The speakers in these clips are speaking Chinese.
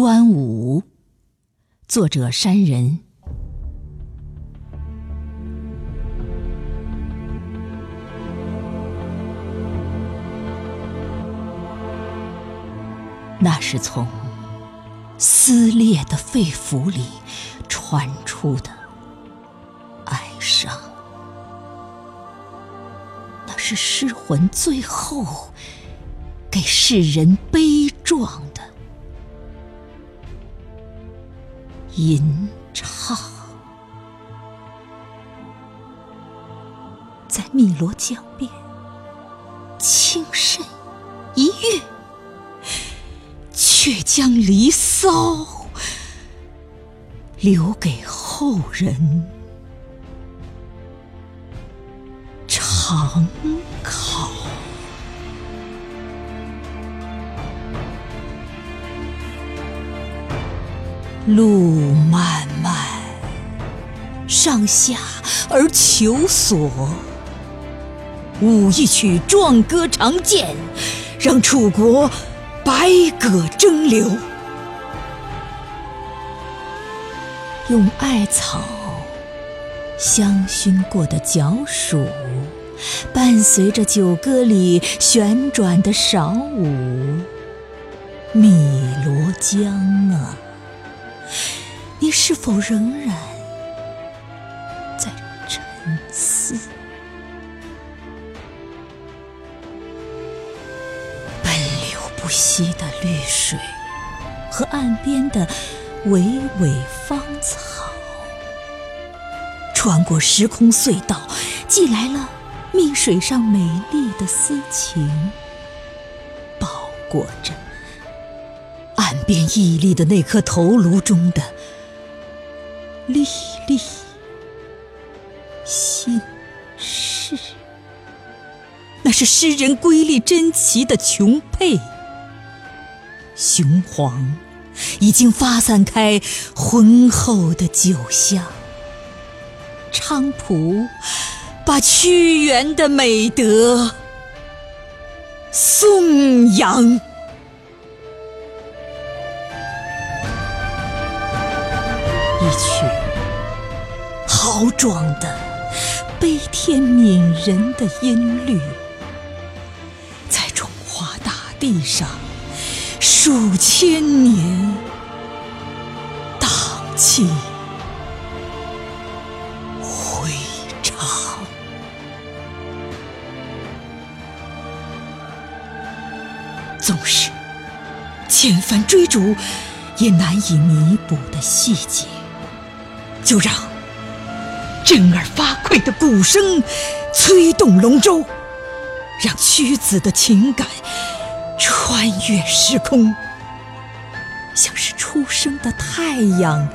端午，作者山人。那是从撕裂的肺腑里传出的哀伤，那是失魂最后给世人悲壮吟唱，在汨罗江边，轻声一跃。却将《离骚》留给后人长考。路漫漫，上下而求索。舞一曲壮歌长剑，让楚国。百舸争流，用艾草香薰过的脚黍，伴随着酒歌里旋转的韶舞。汨罗江啊，你是否仍然在沉思？奔流不息的绿水和岸边的巍巍芳草，穿过时空隧道，寄来了蜜水上美丽的私情，包裹着岸边屹立的那颗头颅中的历历心事。那是诗人瑰丽珍奇的琼佩。雄黄已经发散开浑厚的酒香，菖蒲把屈原的美德颂扬。一曲豪壮的、悲天悯人的音律，在中华大地上。数千年荡气回肠，纵是千帆追逐，也难以弥补的细节，就让震耳发聩的鼓声催动龙舟，让屈子的情感。穿越时空，像是初升的太阳，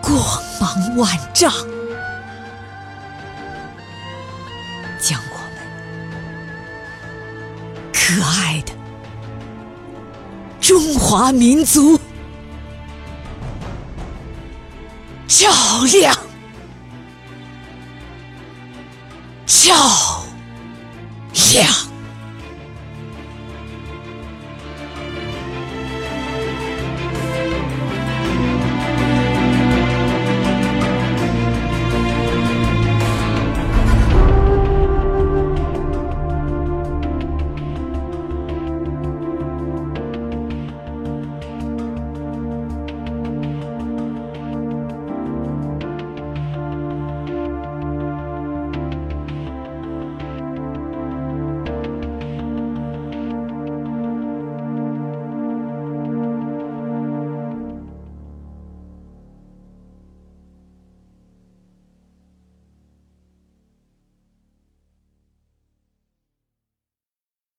光芒万丈，将我们可爱的中华民族较量较量